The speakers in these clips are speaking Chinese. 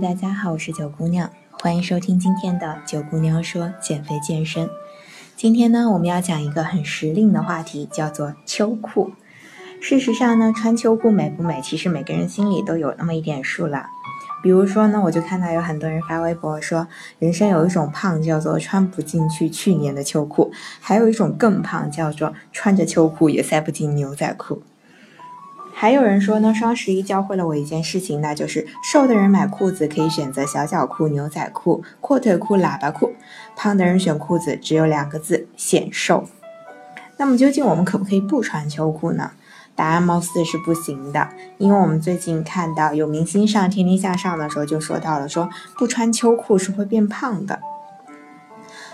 大家好，我是九姑娘，欢迎收听今天的九姑娘说减肥健身。今天呢，我们要讲一个很时令的话题，叫做秋裤。事实上呢，穿秋裤美不美，其实每个人心里都有那么一点数了。比如说呢，我就看到有很多人发微博说，人生有一种胖叫做穿不进去去年的秋裤，还有一种更胖叫做穿着秋裤也塞不进牛仔裤。还有人说呢，双十一教会了我一件事情，那就是瘦的人买裤子可以选择小脚裤、牛仔裤、阔腿裤、喇叭裤，胖的人选裤子只有两个字：显瘦。那么究竟我们可不可以不穿秋裤呢？答案貌似是不行的，因为我们最近看到有明星上《天天向上》的时候就说到了，说不穿秋裤是会变胖的。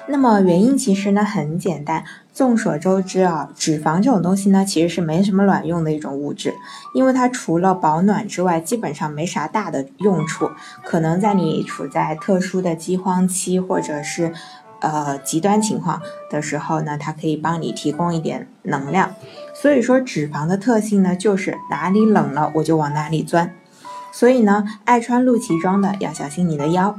那么原因其实呢很简单，众所周知啊，脂肪这种东西呢其实是没什么卵用的一种物质，因为它除了保暖之外，基本上没啥大的用处，可能在你处在特殊的饥荒期或者是。呃，极端情况的时候呢，它可以帮你提供一点能量。所以说，脂肪的特性呢，就是哪里冷了我就往哪里钻。所以呢，爱穿露脐装的要小心你的腰，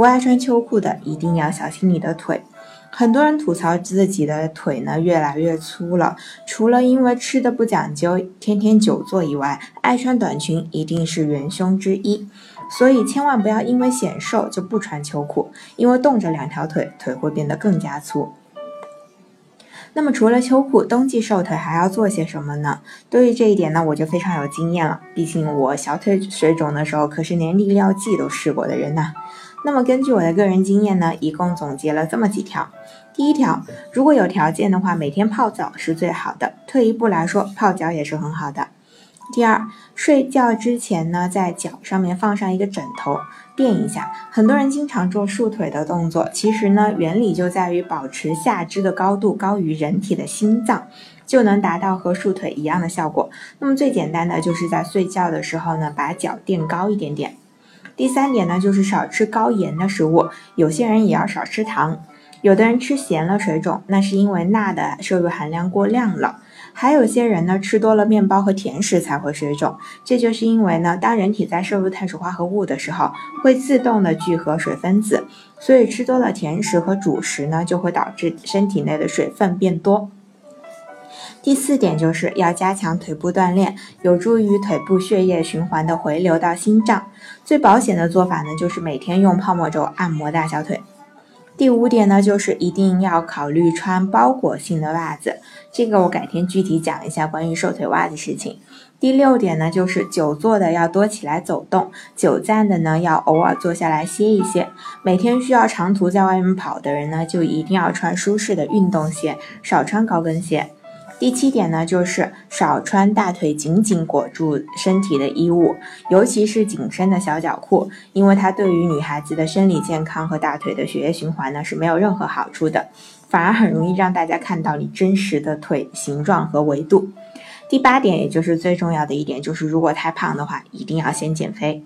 不爱穿秋裤的一定要小心你的腿。很多人吐槽自己的腿呢越来越粗了，除了因为吃的不讲究，天天久坐以外，爱穿短裙一定是元凶之一。所以千万不要因为显瘦就不穿秋裤，因为冻着两条腿，腿会变得更加粗。那么除了秋裤，冬季瘦腿还要做些什么呢？对于这一点呢，我就非常有经验了，毕竟我小腿水肿的时候可是连利尿剂都试过的人呐。那么根据我的个人经验呢，一共总结了这么几条。第一条，如果有条件的话，每天泡澡是最好的，退一步来说，泡脚也是很好的。第二，睡觉之前呢，在脚上面放上一个枕头，垫一下。很多人经常做束腿的动作，其实呢，原理就在于保持下肢的高度高于人体的心脏，就能达到和束腿一样的效果。那么最简单的就是在睡觉的时候呢，把脚垫高一点点。第三点呢，就是少吃高盐的食物，有些人也要少吃糖。有的人吃咸了水肿，那是因为钠的摄入含量过量了。还有些人呢，吃多了面包和甜食才会水肿，这就是因为呢，当人体在摄入碳水化合物的时候，会自动的聚合水分子，所以吃多了甜食和主食呢，就会导致身体内的水分变多。第四点就是要加强腿部锻炼，有助于腿部血液循环的回流到心脏。最保险的做法呢，就是每天用泡沫轴按摩大小腿。第五点呢，就是一定要考虑穿包裹性的袜子，这个我改天具体讲一下关于瘦腿袜的事情。第六点呢，就是久坐的要多起来走动，久站的呢要偶尔坐下来歇一歇。每天需要长途在外面跑的人呢，就一定要穿舒适的运动鞋，少穿高跟鞋。第七点呢，就是少穿大腿紧紧裹住身体的衣物，尤其是紧身的小脚裤，因为它对于女孩子的生理健康和大腿的血液循环呢是没有任何好处的，反而很容易让大家看到你真实的腿形状和维度。第八点，也就是最重要的一点，就是如果太胖的话，一定要先减肥。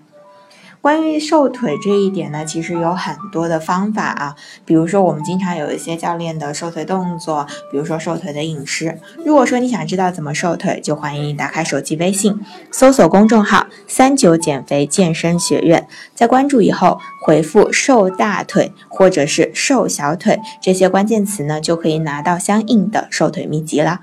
关于瘦腿这一点呢，其实有很多的方法啊，比如说我们经常有一些教练的瘦腿动作，比如说瘦腿的饮食。如果说你想知道怎么瘦腿，就欢迎你打开手机微信，搜索公众号“三九减肥健身学院”，在关注以后回复“瘦大腿”或者是“瘦小腿”这些关键词呢，就可以拿到相应的瘦腿秘籍了。